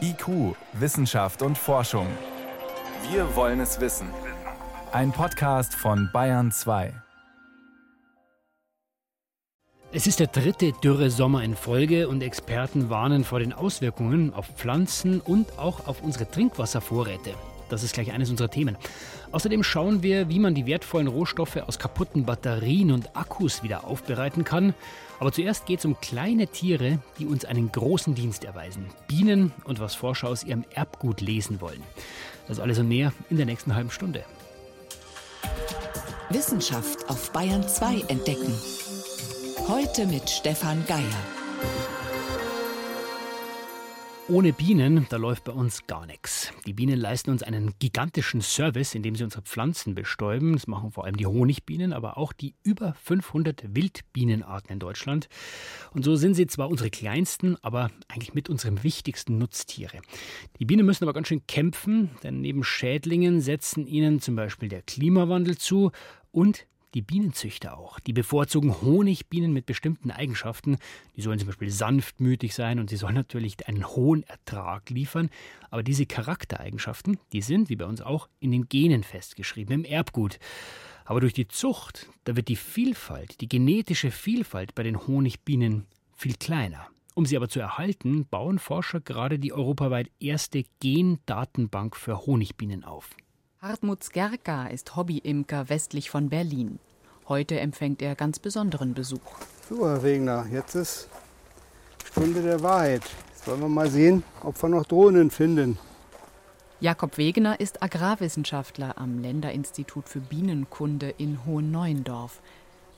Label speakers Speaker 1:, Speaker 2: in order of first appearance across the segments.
Speaker 1: IQ, Wissenschaft und Forschung. Wir wollen es wissen. Ein Podcast von Bayern 2.
Speaker 2: Es ist der dritte dürre Sommer in Folge und Experten warnen vor den Auswirkungen auf Pflanzen und auch auf unsere Trinkwasservorräte. Das ist gleich eines unserer Themen. Außerdem schauen wir, wie man die wertvollen Rohstoffe aus kaputten Batterien und Akkus wieder aufbereiten kann. Aber zuerst geht es um kleine Tiere, die uns einen großen Dienst erweisen. Bienen und was Forscher aus ihrem Erbgut lesen wollen. Das alles und mehr in der nächsten halben Stunde.
Speaker 3: Wissenschaft auf Bayern 2 entdecken. Heute mit Stefan Geier.
Speaker 2: Ohne Bienen, da läuft bei uns gar nichts. Die Bienen leisten uns einen gigantischen Service, indem sie unsere Pflanzen bestäuben. Das machen vor allem die Honigbienen, aber auch die über 500 Wildbienenarten in Deutschland. Und so sind sie zwar unsere kleinsten, aber eigentlich mit unserem wichtigsten Nutztiere. Die Bienen müssen aber ganz schön kämpfen, denn neben Schädlingen setzen ihnen zum Beispiel der Klimawandel zu und die Bienenzüchter auch. Die bevorzugen Honigbienen mit bestimmten Eigenschaften. Die sollen zum Beispiel sanftmütig sein und sie sollen natürlich einen hohen Ertrag liefern. Aber diese Charaktereigenschaften, die sind, wie bei uns auch, in den Genen festgeschrieben, im Erbgut. Aber durch die Zucht, da wird die Vielfalt, die genetische Vielfalt bei den Honigbienen viel kleiner. Um sie aber zu erhalten, bauen Forscher gerade die europaweit erste Gendatenbank für Honigbienen auf.
Speaker 4: Hartmut Skerka ist Hobbyimker westlich von Berlin. Heute empfängt er ganz besonderen Besuch.
Speaker 5: So, Herr Wegner, jetzt ist Stunde der Wahrheit. Jetzt wollen wir mal sehen, ob wir noch Drohnen finden.
Speaker 4: Jakob Wegener ist Agrarwissenschaftler am Länderinstitut für Bienenkunde in Hohenneuendorf.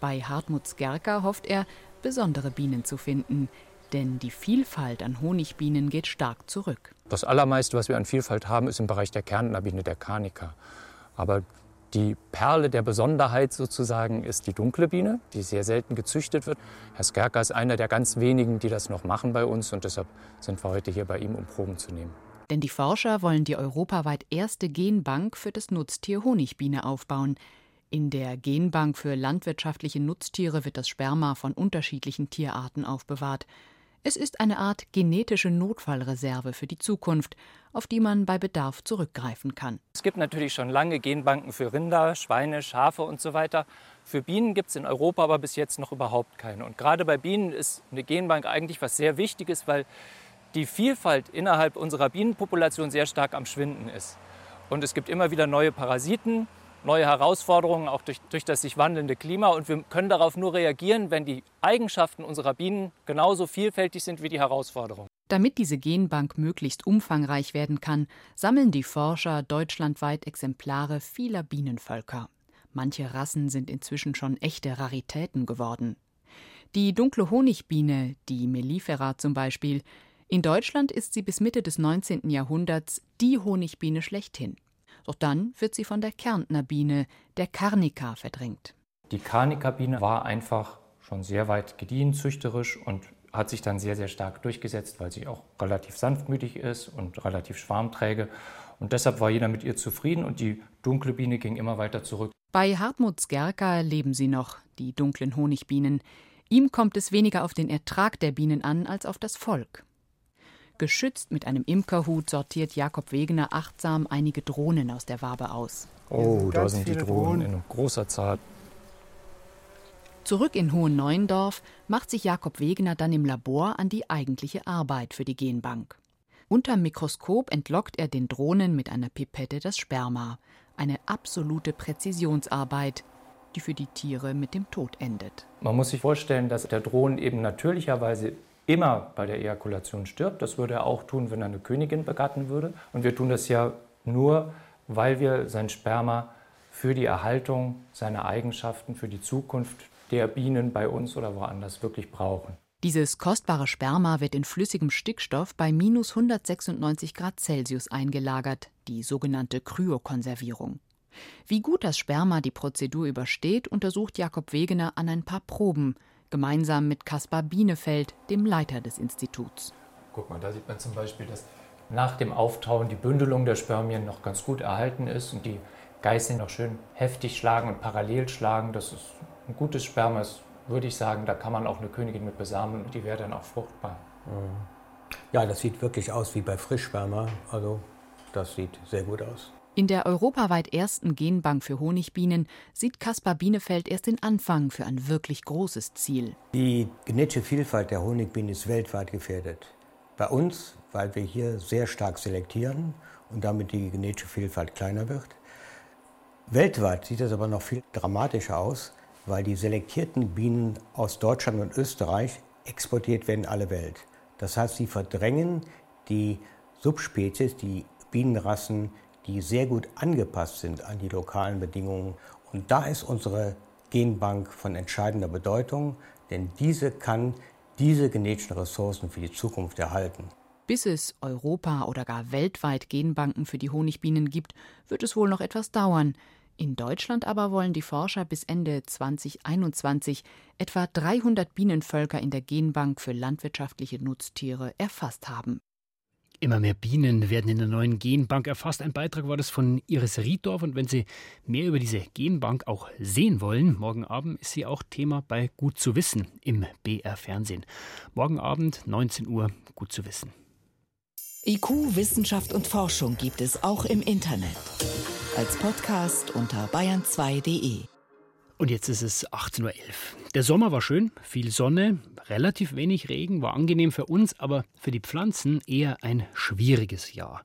Speaker 4: Bei Hartmut Skerka hofft er, besondere Bienen zu finden, denn die Vielfalt an Honigbienen geht stark zurück.
Speaker 6: Das allermeiste, was wir an Vielfalt haben, ist im Bereich der Kärntnerbiene, der Carnica. Aber die Perle der Besonderheit sozusagen ist die dunkle Biene, die sehr selten gezüchtet wird. Herr Skerker ist einer der ganz wenigen, die das noch machen bei uns und deshalb sind wir heute hier bei ihm, um Proben zu nehmen.
Speaker 4: Denn die Forscher wollen die europaweit erste Genbank für das Nutztier Honigbiene aufbauen. In der Genbank für landwirtschaftliche Nutztiere wird das Sperma von unterschiedlichen Tierarten aufbewahrt. Es ist eine Art genetische Notfallreserve für die Zukunft, auf die man bei Bedarf zurückgreifen kann.
Speaker 6: Es gibt natürlich schon lange Genbanken für Rinder, Schweine, Schafe und so weiter. Für Bienen gibt es in Europa aber bis jetzt noch überhaupt keine. Und gerade bei Bienen ist eine Genbank eigentlich was sehr Wichtiges, weil die Vielfalt innerhalb unserer Bienenpopulation sehr stark am Schwinden ist. Und es gibt immer wieder neue Parasiten, neue Herausforderungen, auch durch, durch das sich wandelnde Klima. Und wir können darauf nur reagieren, wenn die Eigenschaften unserer Bienen genauso vielfältig sind wie die Herausforderungen.
Speaker 4: Damit diese Genbank möglichst umfangreich werden kann, sammeln die Forscher deutschlandweit Exemplare vieler Bienenvölker. Manche Rassen sind inzwischen schon echte Raritäten geworden. Die dunkle Honigbiene, die Mellifera zum Beispiel, in Deutschland ist sie bis Mitte des 19. Jahrhunderts die Honigbiene schlechthin. Doch dann wird sie von der Kärntner Biene, der Carnica, verdrängt.
Speaker 6: Die Carnica-Biene war einfach schon sehr weit gediehen züchterisch und hat sich dann sehr, sehr stark durchgesetzt, weil sie auch relativ sanftmütig ist und relativ schwarmträge. Und deshalb war jeder mit ihr zufrieden und die dunkle Biene ging immer weiter zurück.
Speaker 4: Bei Hartmut Skerka leben sie noch, die dunklen Honigbienen. Ihm kommt es weniger auf den Ertrag der Bienen an als auf das Volk. Geschützt mit einem Imkerhut sortiert Jakob Wegener achtsam einige Drohnen aus der Wabe aus.
Speaker 6: Oh, da sind die Drohnen in großer Zahl.
Speaker 4: Zurück in Hohenneuendorf macht sich Jakob Wegener dann im Labor an die eigentliche Arbeit für die Genbank. Unterm Mikroskop entlockt er den Drohnen mit einer Pipette das Sperma. Eine absolute Präzisionsarbeit, die für die Tiere mit dem Tod endet.
Speaker 6: Man muss sich vorstellen, dass der Drohnen eben natürlicherweise immer bei der Ejakulation stirbt. Das würde er auch tun, wenn er eine Königin begatten würde. Und wir tun das ja nur, weil wir sein Sperma für die Erhaltung seiner Eigenschaften, für die Zukunft der Bienen bei uns oder woanders wirklich brauchen.
Speaker 4: Dieses kostbare Sperma wird in flüssigem Stickstoff bei minus 196 Grad Celsius eingelagert, die sogenannte Kryokonservierung. Wie gut das Sperma die Prozedur übersteht, untersucht Jakob Wegener an ein paar Proben, gemeinsam mit Caspar Bienefeld, dem Leiter des Instituts.
Speaker 6: Guck mal, da sieht man zum Beispiel, dass nach dem Auftauen die Bündelung der Spermien noch ganz gut erhalten ist und die Geißeln noch schön heftig schlagen und parallel schlagen. Das ist ein gutes Sperma, ist, würde ich sagen, da kann man auch eine Königin mit besamen und die wäre dann auch fruchtbar.
Speaker 7: Ja, das sieht wirklich aus wie bei Frischwärmer. Also das sieht sehr gut aus.
Speaker 4: In der europaweit ersten Genbank für Honigbienen sieht Caspar Bienefeld erst den Anfang für ein wirklich großes Ziel.
Speaker 7: Die genetische Vielfalt der Honigbienen ist weltweit gefährdet. Bei uns, weil wir hier sehr stark selektieren und damit die genetische Vielfalt kleiner wird. Weltweit sieht es aber noch viel dramatischer aus, weil die selektierten Bienen aus Deutschland und Österreich exportiert werden in alle Welt. Das heißt, sie verdrängen die Subspezies, die Bienenrassen, die sehr gut angepasst sind an die lokalen Bedingungen. Und da ist unsere Genbank von entscheidender Bedeutung, denn diese kann diese genetischen Ressourcen für die Zukunft erhalten.
Speaker 4: Bis es Europa oder gar weltweit Genbanken für die Honigbienen gibt, wird es wohl noch etwas dauern. In Deutschland aber wollen die Forscher bis Ende 2021 etwa 300 Bienenvölker in der Genbank für landwirtschaftliche Nutztiere erfasst haben.
Speaker 2: Immer mehr Bienen werden in der neuen Genbank erfasst. Ein Beitrag war das von Iris Rieddorf. Und wenn Sie mehr über diese Genbank auch sehen wollen, morgen Abend ist sie auch Thema bei Gut zu wissen im BR Fernsehen. Morgen Abend 19 Uhr Gut zu wissen.
Speaker 3: IQ, Wissenschaft und Forschung gibt es auch im Internet. Als Podcast unter bayern2.de.
Speaker 2: Und jetzt ist es 18.11 Uhr. Der Sommer war schön, viel Sonne, relativ wenig Regen, war angenehm für uns, aber für die Pflanzen eher ein schwieriges Jahr.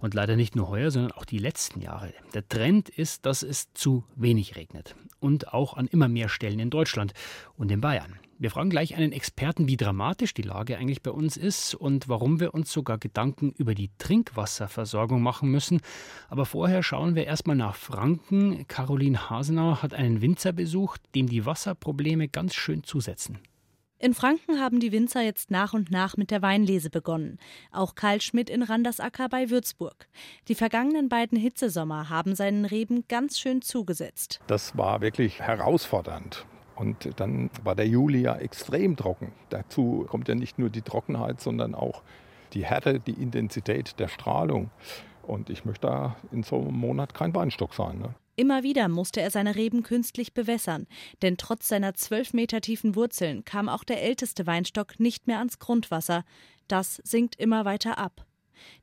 Speaker 2: Und leider nicht nur heuer, sondern auch die letzten Jahre. Der Trend ist, dass es zu wenig regnet. Und auch an immer mehr Stellen in Deutschland und in Bayern. Wir fragen gleich einen Experten, wie dramatisch die Lage eigentlich bei uns ist und warum wir uns sogar Gedanken über die Trinkwasserversorgung machen müssen. Aber vorher schauen wir erstmal nach Franken. Caroline Hasenauer hat einen Winzer besucht, dem die Wasserprobleme ganz schön zusetzen.
Speaker 8: In Franken haben die Winzer jetzt nach und nach mit der Weinlese begonnen. Auch Karl Schmidt in Randersacker bei Würzburg. Die vergangenen beiden Hitzesommer haben seinen Reben ganz schön zugesetzt.
Speaker 9: Das war wirklich herausfordernd. Und dann war der Juli ja extrem trocken. Dazu kommt ja nicht nur die Trockenheit, sondern auch die Härte, die Intensität der Strahlung. Und ich möchte da in so einem Monat kein Weinstock sein. Ne?
Speaker 8: Immer wieder musste er seine Reben künstlich bewässern, denn trotz seiner zwölf Meter tiefen Wurzeln kam auch der älteste Weinstock nicht mehr ans Grundwasser. Das sinkt immer weiter ab.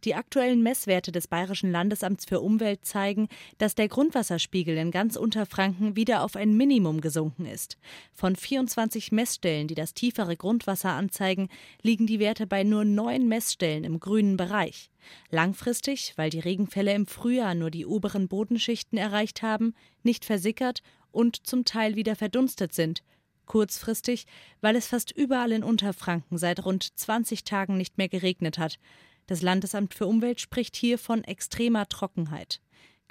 Speaker 8: Die aktuellen Messwerte des Bayerischen Landesamts für Umwelt zeigen, dass der Grundwasserspiegel in ganz Unterfranken wieder auf ein Minimum gesunken ist. Von 24 Messstellen, die das tiefere Grundwasser anzeigen, liegen die Werte bei nur neun Messstellen im grünen Bereich. Langfristig, weil die Regenfälle im Frühjahr nur die oberen Bodenschichten erreicht haben, nicht versickert und zum Teil wieder verdunstet sind, kurzfristig, weil es fast überall in Unterfranken seit rund 20 Tagen nicht mehr geregnet hat. Das Landesamt für Umwelt spricht hier von extremer Trockenheit.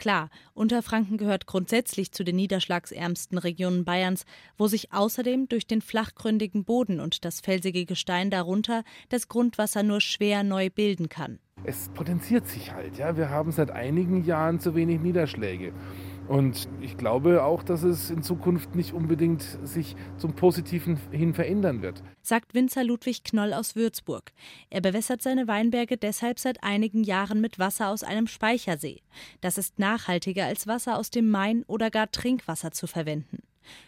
Speaker 8: Klar, Unterfranken gehört grundsätzlich zu den niederschlagsärmsten Regionen Bayerns, wo sich außerdem durch den flachgründigen Boden und das felsige Gestein darunter das Grundwasser nur schwer neu bilden kann.
Speaker 10: Es potenziert sich halt, ja. Wir haben seit einigen Jahren zu wenig Niederschläge. Und ich glaube auch, dass es in Zukunft nicht unbedingt sich zum Positiven hin verändern wird.
Speaker 8: Sagt Winzer Ludwig Knoll aus Würzburg. Er bewässert seine Weinberge deshalb seit einigen Jahren mit Wasser aus einem Speichersee. Das ist nachhaltiger als Wasser aus dem Main oder gar Trinkwasser zu verwenden.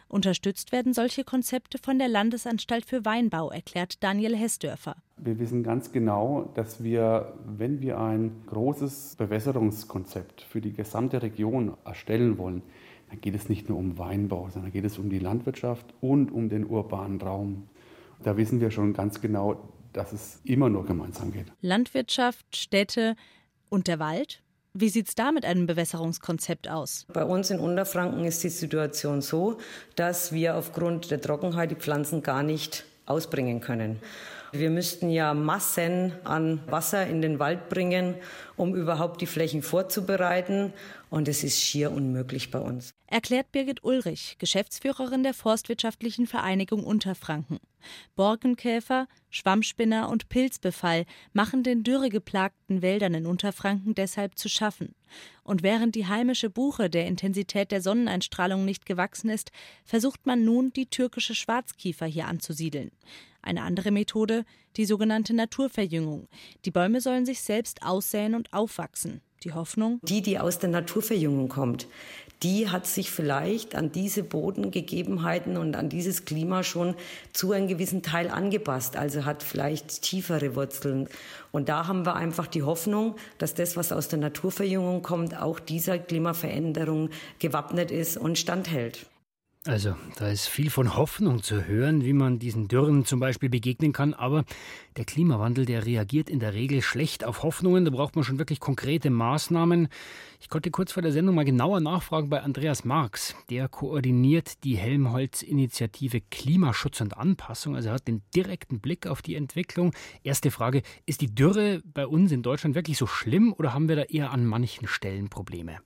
Speaker 8: Unterstützt werden solche Konzepte von der Landesanstalt für Weinbau, erklärt Daniel Hessdörfer.
Speaker 11: Wir wissen ganz genau, dass wir, wenn wir ein großes Bewässerungskonzept für die gesamte Region erstellen wollen, dann geht es nicht nur um Weinbau, sondern geht es um die Landwirtschaft und um den urbanen Raum. Da wissen wir schon ganz genau, dass es immer nur gemeinsam geht.
Speaker 8: Landwirtschaft, Städte und der Wald? Wie sieht es da mit einem Bewässerungskonzept aus?
Speaker 12: Bei uns in Unterfranken ist die Situation so, dass wir aufgrund der Trockenheit die Pflanzen gar nicht ausbringen können. Wir müssten ja Massen an Wasser in den Wald bringen, um überhaupt die Flächen vorzubereiten. Und es ist schier unmöglich bei uns.
Speaker 8: Erklärt Birgit Ulrich, Geschäftsführerin der Forstwirtschaftlichen Vereinigung Unterfranken. Borkenkäfer, Schwammspinner und Pilzbefall machen den dürregeplagten Wäldern in Unterfranken deshalb zu schaffen. Und während die heimische Buche der Intensität der Sonneneinstrahlung nicht gewachsen ist, versucht man nun, die türkische Schwarzkiefer hier anzusiedeln. Eine andere Methode, die sogenannte Naturverjüngung. Die Bäume sollen sich selbst aussäen und aufwachsen. Die Hoffnung?
Speaker 12: Die, die aus der Naturverjüngung kommt, die hat sich vielleicht an diese Bodengegebenheiten und an dieses Klima schon zu einem gewissen Teil angepasst, also hat vielleicht tiefere Wurzeln. Und da haben wir einfach die Hoffnung, dass das, was aus der Naturverjüngung kommt, auch dieser Klimaveränderung gewappnet ist und standhält.
Speaker 2: Also, da ist viel von Hoffnung zu hören, wie man diesen Dürren zum Beispiel begegnen kann. Aber der Klimawandel, der reagiert in der Regel schlecht auf Hoffnungen. Da braucht man schon wirklich konkrete Maßnahmen. Ich konnte kurz vor der Sendung mal genauer nachfragen bei Andreas Marx. Der koordiniert die Helmholtz-Initiative Klimaschutz und Anpassung. Also er hat den direkten Blick auf die Entwicklung. Erste Frage: Ist die Dürre bei uns in Deutschland wirklich so schlimm oder haben wir da eher an manchen Stellen Probleme?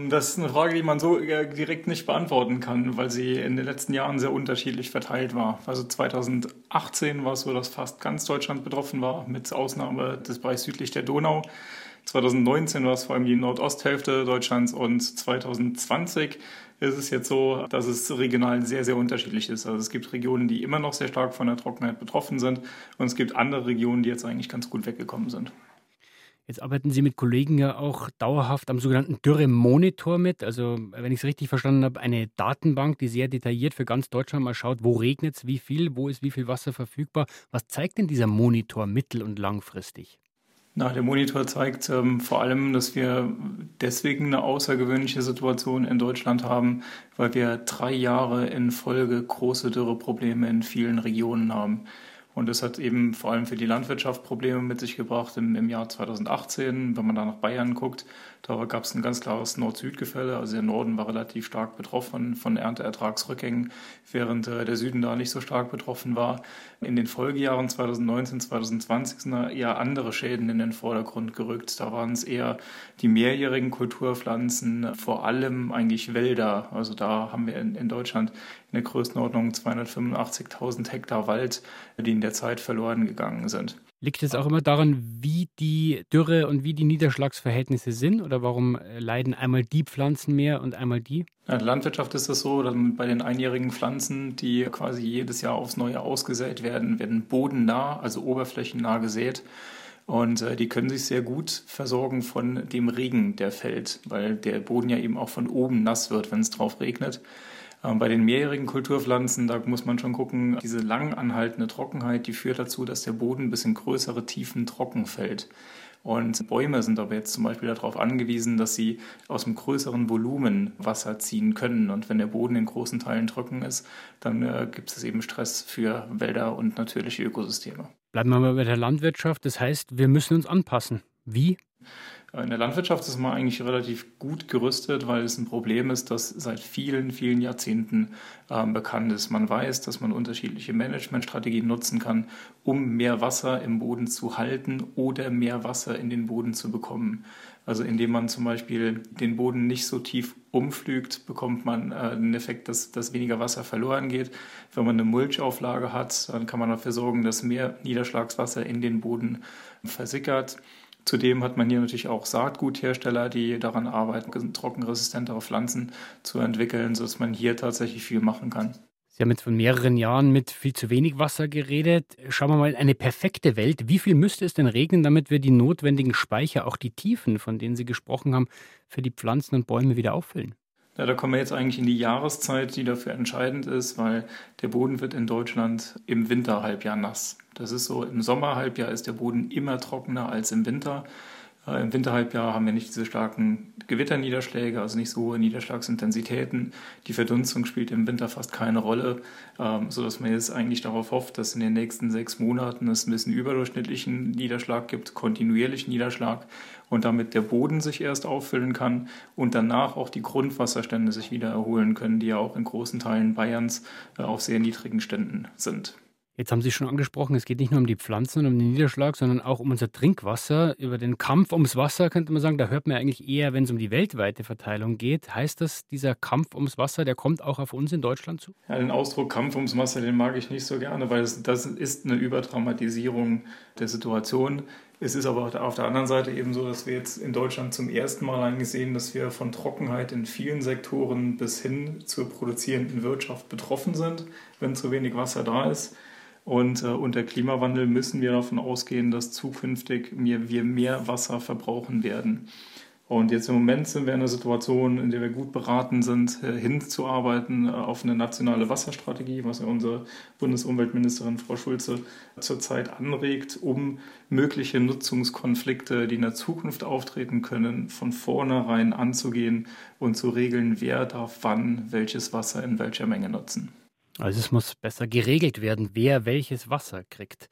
Speaker 13: Das ist eine Frage, die man so direkt nicht beantworten kann, weil sie in den letzten Jahren sehr unterschiedlich verteilt war. Also 2018 war es so, dass fast ganz Deutschland betroffen war, mit Ausnahme des Bereichs südlich der Donau. 2019 war es vor allem die Nordosthälfte Deutschlands und 2020 ist es jetzt so, dass es regional sehr, sehr unterschiedlich ist. Also es gibt Regionen, die immer noch sehr stark von der Trockenheit betroffen sind und es gibt andere Regionen, die jetzt eigentlich ganz gut weggekommen sind.
Speaker 2: Jetzt arbeiten Sie mit Kollegen ja auch dauerhaft am sogenannten Dürre-Monitor mit. Also, wenn ich es richtig verstanden habe, eine Datenbank, die sehr detailliert für ganz Deutschland mal schaut, wo regnet es, wie viel, wo ist wie viel Wasser verfügbar. Was zeigt denn dieser Monitor mittel- und langfristig?
Speaker 13: Na, der Monitor zeigt ähm, vor allem, dass wir deswegen eine außergewöhnliche Situation in Deutschland haben, weil wir drei Jahre in Folge große Dürreprobleme in vielen Regionen haben. Und das hat eben vor allem für die Landwirtschaft Probleme mit sich gebracht im, im Jahr 2018. Wenn man da nach Bayern guckt, da gab es ein ganz klares Nord-Süd-Gefälle. Also der Norden war relativ stark betroffen von Ernteertragsrückgängen, während äh, der Süden da nicht so stark betroffen war. In den Folgejahren 2019, 2020 sind da eher andere Schäden in den Vordergrund gerückt. Da waren es eher die mehrjährigen Kulturpflanzen, vor allem eigentlich Wälder. Also da haben wir in, in Deutschland in der Größenordnung 285.000 Hektar Wald, die in der Zeit verloren gegangen sind.
Speaker 2: Liegt es auch immer daran, wie die Dürre und wie die Niederschlagsverhältnisse sind? Oder warum äh, leiden einmal die Pflanzen mehr und einmal die?
Speaker 13: In der Landwirtschaft ist es so, dass bei den einjährigen Pflanzen, die quasi jedes Jahr aufs Neue ausgesät werden, werden bodennah, also oberflächennah gesät. Und äh, die können sich sehr gut versorgen von dem Regen, der fällt, weil der Boden ja eben auch von oben nass wird, wenn es drauf regnet. Ähm, bei den mehrjährigen Kulturpflanzen, da muss man schon gucken, diese lang anhaltende Trockenheit, die führt dazu, dass der Boden bis in größere Tiefen trocken fällt. Und Bäume sind aber jetzt zum Beispiel darauf angewiesen, dass sie aus einem größeren Volumen Wasser ziehen können. Und wenn der Boden in großen Teilen trocken ist, dann äh, gibt es eben Stress für Wälder und natürliche Ökosysteme.
Speaker 2: Bleiben wir mal bei der Landwirtschaft. Das heißt, wir müssen uns anpassen. Wie?
Speaker 13: In der Landwirtschaft ist man eigentlich relativ gut gerüstet, weil es ein Problem ist, das seit vielen, vielen Jahrzehnten äh, bekannt ist. Man weiß, dass man unterschiedliche Managementstrategien nutzen kann, um mehr Wasser im Boden zu halten oder mehr Wasser in den Boden zu bekommen. Also indem man zum Beispiel den Boden nicht so tief umflügt, bekommt man äh, den Effekt, dass, dass weniger Wasser verloren geht. Wenn man eine Mulchauflage hat, dann kann man dafür sorgen, dass mehr Niederschlagswasser in den Boden versickert. Zudem hat man hier natürlich auch Saatguthersteller, die daran arbeiten, trockenresistentere Pflanzen zu entwickeln, sodass man hier tatsächlich viel machen kann.
Speaker 2: Sie haben jetzt von mehreren Jahren mit viel zu wenig Wasser geredet. Schauen wir mal in eine perfekte Welt. Wie viel müsste es denn regnen, damit wir die notwendigen Speicher, auch die Tiefen, von denen Sie gesprochen haben, für die Pflanzen und Bäume wieder auffüllen?
Speaker 13: Ja, da kommen wir jetzt eigentlich in die Jahreszeit, die dafür entscheidend ist, weil der Boden wird in Deutschland im Winterhalbjahr nass. Das ist so, im Sommerhalbjahr ist der Boden immer trockener als im Winter. Äh, Im Winterhalbjahr haben wir nicht diese starken Gewitterniederschläge, also nicht so hohe Niederschlagsintensitäten. Die Verdunstung spielt im Winter fast keine Rolle, ähm, sodass man jetzt eigentlich darauf hofft, dass in den nächsten sechs Monaten es ein bisschen überdurchschnittlichen Niederschlag gibt, kontinuierlichen Niederschlag und damit der Boden sich erst auffüllen kann und danach auch die Grundwasserstände sich wieder erholen können, die ja auch in großen Teilen Bayerns äh, auf sehr niedrigen Ständen sind.
Speaker 2: Jetzt haben Sie schon angesprochen, es geht nicht nur um die Pflanzen und um den Niederschlag, sondern auch um unser Trinkwasser. Über den Kampf ums Wasser könnte man sagen, da hört man eigentlich eher, wenn es um die weltweite Verteilung geht. Heißt das, dieser Kampf ums Wasser, der kommt auch auf uns in Deutschland zu?
Speaker 13: Ja, den Ausdruck Kampf ums Wasser, den mag ich nicht so gerne, weil das, das ist eine Überdramatisierung der Situation. Es ist aber auf der anderen Seite eben so, dass wir jetzt in Deutschland zum ersten Mal eigentlich sehen, dass wir von Trockenheit in vielen Sektoren bis hin zur produzierenden Wirtschaft betroffen sind, wenn zu wenig Wasser da ist. Und äh, unter Klimawandel müssen wir davon ausgehen, dass zukünftig wir mehr Wasser verbrauchen werden. Und jetzt im Moment sind wir in einer Situation, in der wir gut beraten sind, äh, hinzuarbeiten äh, auf eine nationale Wasserstrategie, was ja unsere Bundesumweltministerin Frau Schulze zurzeit anregt, um mögliche Nutzungskonflikte, die in der Zukunft auftreten können, von vornherein anzugehen und zu regeln, wer darf wann welches Wasser in welcher Menge nutzen.
Speaker 2: Also es muss besser geregelt werden, wer welches Wasser kriegt.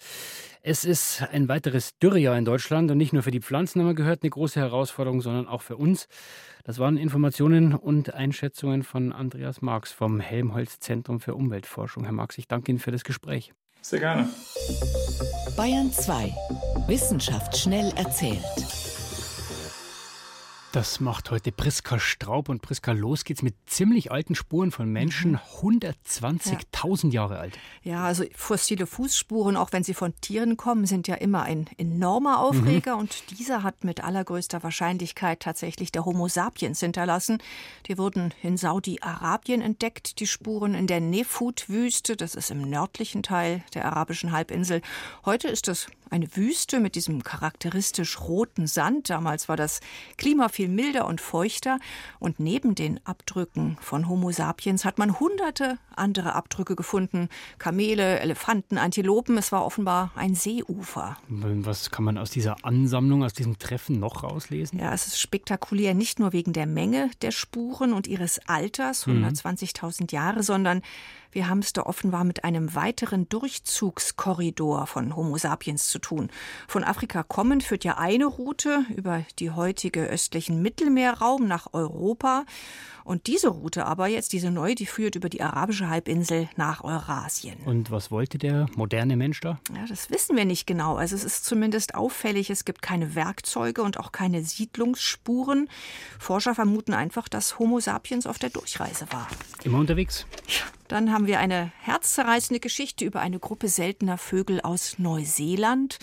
Speaker 2: Es ist ein weiteres Dürrejahr in Deutschland und nicht nur für die Pflanzen haben wir gehört, eine große Herausforderung, sondern auch für uns. Das waren Informationen und Einschätzungen von Andreas Marx vom Helmholtz Zentrum für Umweltforschung. Herr Marx, ich danke Ihnen für das Gespräch.
Speaker 13: Sehr gerne.
Speaker 3: Bayern 2. Wissenschaft schnell erzählt.
Speaker 2: Das macht heute Priska Straub und Priska los geht's mit ziemlich alten Spuren von Menschen, mhm. 120.000 ja. Jahre alt.
Speaker 14: Ja, also fossile Fußspuren, auch wenn sie von Tieren kommen, sind ja immer ein enormer Aufreger mhm. und dieser hat mit allergrößter Wahrscheinlichkeit tatsächlich der Homo sapiens hinterlassen. Die wurden in Saudi-Arabien entdeckt, die Spuren in der Nefut-Wüste, das ist im nördlichen Teil der arabischen Halbinsel. Heute ist es eine Wüste mit diesem charakteristisch roten Sand. Damals war das Klima viel milder und feuchter. Und neben den Abdrücken von Homo sapiens hat man hunderte andere Abdrücke gefunden. Kamele, Elefanten, Antilopen. Es war offenbar ein Seeufer.
Speaker 2: Was kann man aus dieser Ansammlung, aus diesem Treffen noch rauslesen?
Speaker 14: Ja, es ist spektakulär nicht nur wegen der Menge der Spuren und ihres Alters, 120.000 mhm. Jahre, sondern wir haben es da offenbar mit einem weiteren Durchzugskorridor von Homo sapiens zu tun. Von Afrika kommend führt ja eine Route über die heutige östlichen Mittelmeerraum nach Europa. Und diese Route aber jetzt, diese neue, die führt über die arabische Halbinsel nach Eurasien.
Speaker 2: Und was wollte der moderne Mensch da?
Speaker 14: Ja, das wissen wir nicht genau. Also es ist zumindest auffällig, es gibt keine Werkzeuge und auch keine Siedlungsspuren. Forscher vermuten einfach, dass Homo sapiens auf der Durchreise war.
Speaker 2: Immer unterwegs?
Speaker 14: Ja. Dann haben wir eine herzzerreißende Geschichte über eine Gruppe seltener Vögel aus Neuseeland.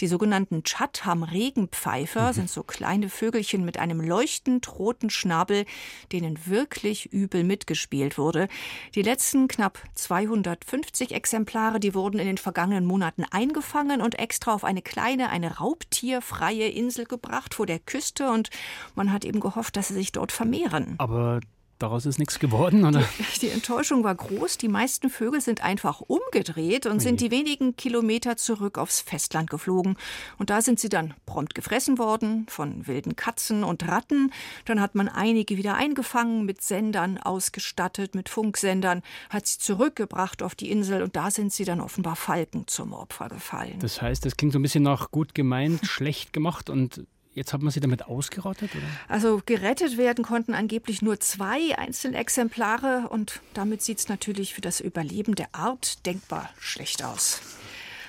Speaker 14: Die sogenannten Chatham-Regenpfeifer mhm. sind so kleine Vögelchen mit einem leuchtend roten Schnabel, denen wirklich übel mitgespielt wurde. Die letzten knapp 250 Exemplare, die wurden in den vergangenen Monaten eingefangen und extra auf eine kleine, eine raubtierfreie Insel gebracht vor der Küste und man hat eben gehofft, dass sie sich dort vermehren.
Speaker 2: Aber Daraus ist nichts geworden, oder?
Speaker 14: Die, die, Enttäuschung war groß. Die meisten Vögel sind einfach umgedreht und sind die wenigen Kilometer zurück aufs Festland geflogen. Und da sind sie dann prompt gefressen worden von wilden Katzen und Ratten. Dann hat man einige wieder eingefangen, mit Sendern ausgestattet, mit Funksendern, hat sie zurückgebracht auf die Insel und da sind sie dann offenbar Falken zum Opfer gefallen.
Speaker 2: Das heißt, das klingt so ein bisschen nach gut gemeint, schlecht gemacht und Jetzt hat man sie damit ausgerottet? Oder?
Speaker 14: Also gerettet werden konnten angeblich nur zwei Einzelexemplare und damit sieht es natürlich für das Überleben der Art denkbar schlecht aus.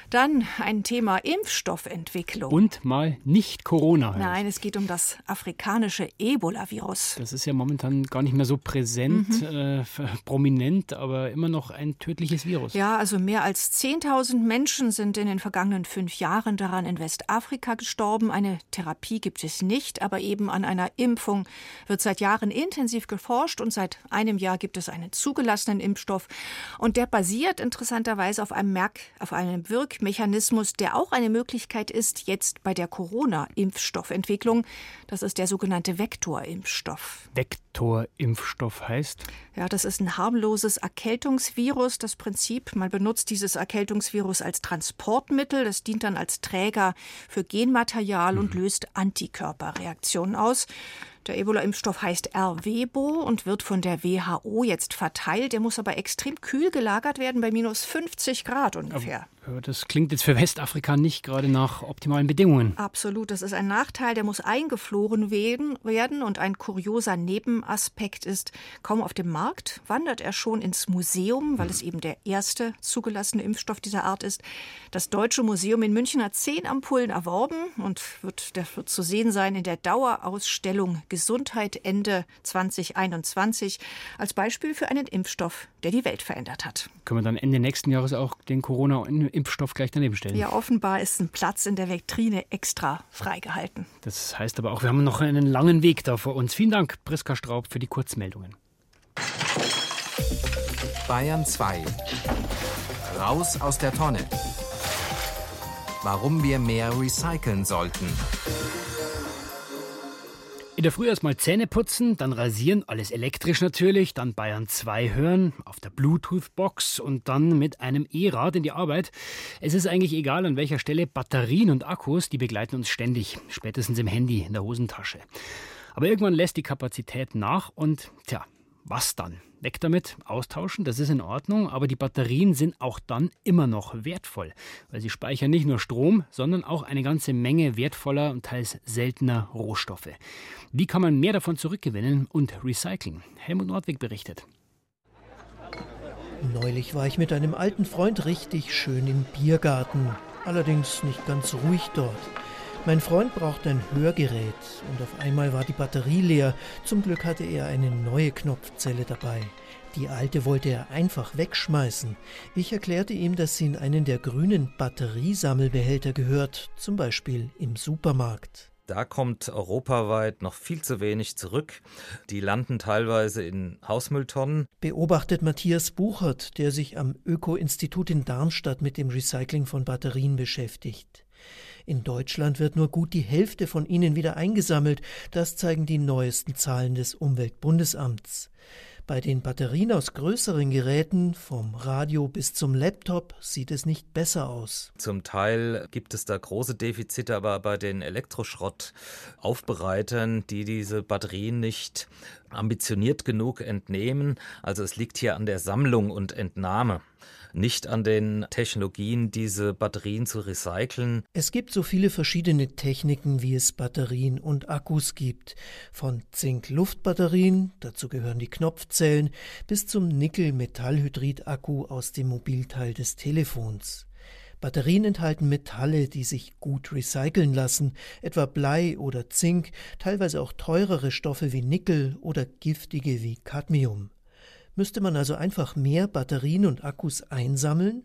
Speaker 14: Dann ein Thema Impfstoffentwicklung.
Speaker 2: Und mal nicht Corona.
Speaker 14: Halt. Nein, es geht um das afrikanische Ebola-Virus.
Speaker 2: Das ist ja momentan gar nicht mehr so präsent, mhm. äh, prominent, aber immer noch ein tödliches Virus.
Speaker 14: Ja, also mehr als 10.000 Menschen sind in den vergangenen fünf Jahren daran in Westafrika gestorben. Eine Therapie gibt es nicht, aber eben an einer Impfung wird seit Jahren intensiv geforscht und seit einem Jahr gibt es einen zugelassenen Impfstoff. Und der basiert interessanterweise auf einem Merk, auf einem Wirk Mechanismus, der auch eine Möglichkeit ist, jetzt bei der Corona-Impfstoffentwicklung. Das ist der sogenannte Vektorimpfstoff.
Speaker 2: Vektorimpfstoff heißt?
Speaker 14: Ja, das ist ein harmloses Erkältungsvirus. Das Prinzip, man benutzt dieses Erkältungsvirus als Transportmittel. Das dient dann als Träger für Genmaterial mhm. und löst Antikörperreaktionen aus. Der Ebola-Impfstoff heißt Ervebo und wird von der WHO jetzt verteilt. Der muss aber extrem kühl gelagert werden, bei minus 50 Grad ungefähr.
Speaker 2: Das klingt jetzt für Westafrika nicht gerade nach optimalen Bedingungen.
Speaker 14: Absolut, das ist ein Nachteil, der muss eingeflogen werden. Und ein kurioser Nebenaspekt ist, kaum auf dem Markt wandert er schon ins Museum, weil es eben der erste zugelassene Impfstoff dieser Art ist. Das Deutsche Museum in München hat zehn Ampullen erworben und wird, das wird zu sehen sein in der Dauerausstellung Gesundheit Ende 2021 als Beispiel für einen Impfstoff, der die Welt verändert hat.
Speaker 2: Können wir dann Ende nächsten Jahres auch den Corona-Impfstoff gleich daneben stellen?
Speaker 14: Ja, offenbar ist ein Platz in der Vitrine extra freigehalten.
Speaker 2: Das heißt aber auch, wir haben noch einen langen Weg da vor uns. Vielen Dank, Priska Straub, für die Kurzmeldungen.
Speaker 1: Bayern 2.
Speaker 15: Raus aus der Tonne. Warum wir mehr recyceln sollten.
Speaker 2: In der Früh erstmal Zähne putzen, dann rasieren, alles elektrisch natürlich, dann Bayern 2 hören, auf der Bluetooth-Box und dann mit einem E-Rad in die Arbeit. Es ist eigentlich egal an welcher Stelle, Batterien und Akkus, die begleiten uns ständig, spätestens im Handy, in der Hosentasche. Aber irgendwann lässt die Kapazität nach und tja, was dann? Weg damit, austauschen, das ist in Ordnung, aber die Batterien sind auch dann immer noch wertvoll, weil sie speichern nicht nur Strom, sondern auch eine ganze Menge wertvoller und teils seltener Rohstoffe. Wie kann man mehr davon zurückgewinnen und recyceln? Helmut Nordwig berichtet.
Speaker 16: Neulich war ich mit einem alten Freund richtig schön im Biergarten, allerdings nicht ganz ruhig dort. Mein Freund brauchte ein Hörgerät und auf einmal war die Batterie leer. Zum Glück hatte er eine neue Knopfzelle dabei. Die alte wollte er einfach wegschmeißen. Ich erklärte ihm, dass sie in einen der grünen Batteriesammelbehälter gehört, zum Beispiel im Supermarkt.
Speaker 17: Da kommt europaweit noch viel zu wenig zurück. Die landen teilweise in Hausmülltonnen.
Speaker 16: Beobachtet Matthias Buchert, der sich am Öko-Institut in Darmstadt mit dem Recycling von Batterien beschäftigt. In Deutschland wird nur gut die Hälfte von ihnen wieder eingesammelt. Das zeigen die neuesten Zahlen des Umweltbundesamts. Bei den Batterien aus größeren Geräten, vom Radio bis zum Laptop, sieht es nicht besser aus.
Speaker 17: Zum Teil gibt es da große Defizite, aber bei den Elektroschrottaufbereitern, die diese Batterien nicht ambitioniert genug entnehmen, also es liegt hier an der Sammlung und Entnahme nicht an den Technologien, diese Batterien zu recyceln.
Speaker 16: Es gibt so viele verschiedene Techniken, wie es Batterien und Akkus gibt. Von Zink-Luftbatterien, dazu gehören die Knopfzellen, bis zum Nickel-Metallhydrid-Akku aus dem Mobilteil des Telefons. Batterien enthalten Metalle, die sich gut recyceln lassen, etwa Blei oder Zink, teilweise auch teurere Stoffe wie Nickel oder giftige wie Cadmium. Müsste man also einfach mehr Batterien und Akkus einsammeln?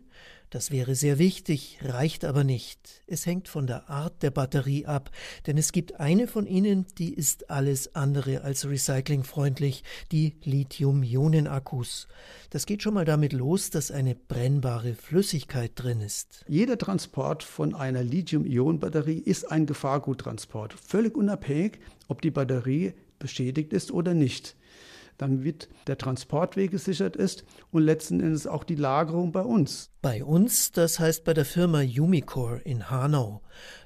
Speaker 16: Das wäre sehr wichtig, reicht aber nicht. Es hängt von der Art der Batterie ab, denn es gibt eine von ihnen, die ist alles andere als recyclingfreundlich, die Lithium-Ionen-Akkus. Das geht schon mal damit los, dass eine brennbare Flüssigkeit drin ist.
Speaker 18: Jeder Transport von einer Lithium-Ionen-Batterie ist ein Gefahrguttransport, völlig unabhängig, ob die Batterie beschädigt ist oder nicht damit der Transportweg gesichert ist und letzten Endes auch die Lagerung bei uns.
Speaker 16: Bei uns, das heißt bei der Firma Umicore in Hanau.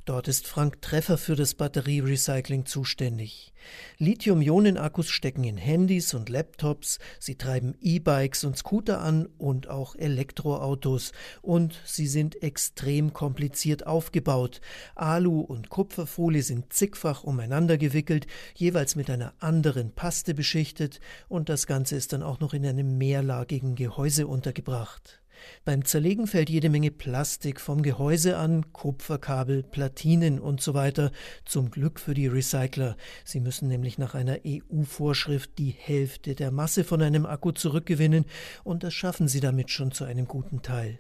Speaker 16: Dort ist Frank Treffer für das Batterierecycling zuständig. Lithium-Ionen-Akkus stecken in Handys und Laptops, sie treiben E-Bikes und Scooter an und auch Elektroautos. Und sie sind extrem kompliziert aufgebaut. Alu- und Kupferfolie sind zigfach umeinander gewickelt, jeweils mit einer anderen Paste beschichtet, und das Ganze ist dann auch noch in einem mehrlagigen Gehäuse untergebracht. Beim Zerlegen fällt jede Menge Plastik vom Gehäuse an, Kupferkabel, Platinen und so weiter. Zum Glück für die Recycler. Sie müssen nämlich nach einer EU-Vorschrift die Hälfte der Masse von einem Akku zurückgewinnen und das schaffen sie damit schon zu einem guten Teil.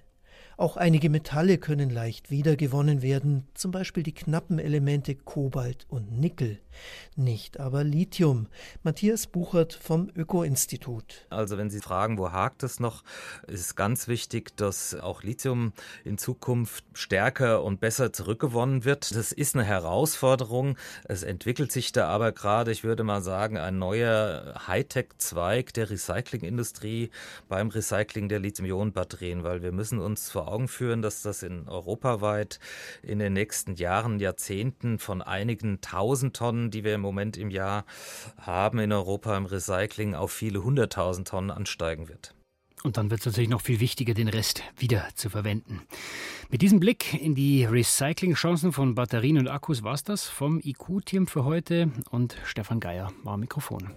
Speaker 16: Auch einige Metalle können leicht wiedergewonnen werden, zum Beispiel die knappen Elemente Kobalt und Nickel. Nicht aber Lithium. Matthias Buchert vom Öko-Institut.
Speaker 17: Also wenn Sie fragen, wo hakt es noch, ist ganz wichtig, dass auch Lithium in Zukunft stärker und besser zurückgewonnen wird. Das ist eine Herausforderung. Es entwickelt sich da aber gerade, ich würde mal sagen, ein neuer Hightech-Zweig der Recyclingindustrie beim Recycling der Lithium-Ionen-Batterien, weil wir müssen uns Augen führen, dass das in europaweit in den nächsten Jahren, Jahrzehnten von einigen tausend Tonnen, die wir im Moment im Jahr haben in Europa im Recycling, auf viele hunderttausend Tonnen ansteigen wird.
Speaker 2: Und dann wird es natürlich noch viel wichtiger, den Rest wieder zu verwenden. Mit diesem Blick in die Recyclingchancen von Batterien und Akkus war es das vom IQ-Team für heute und Stefan Geier war am Mikrofon.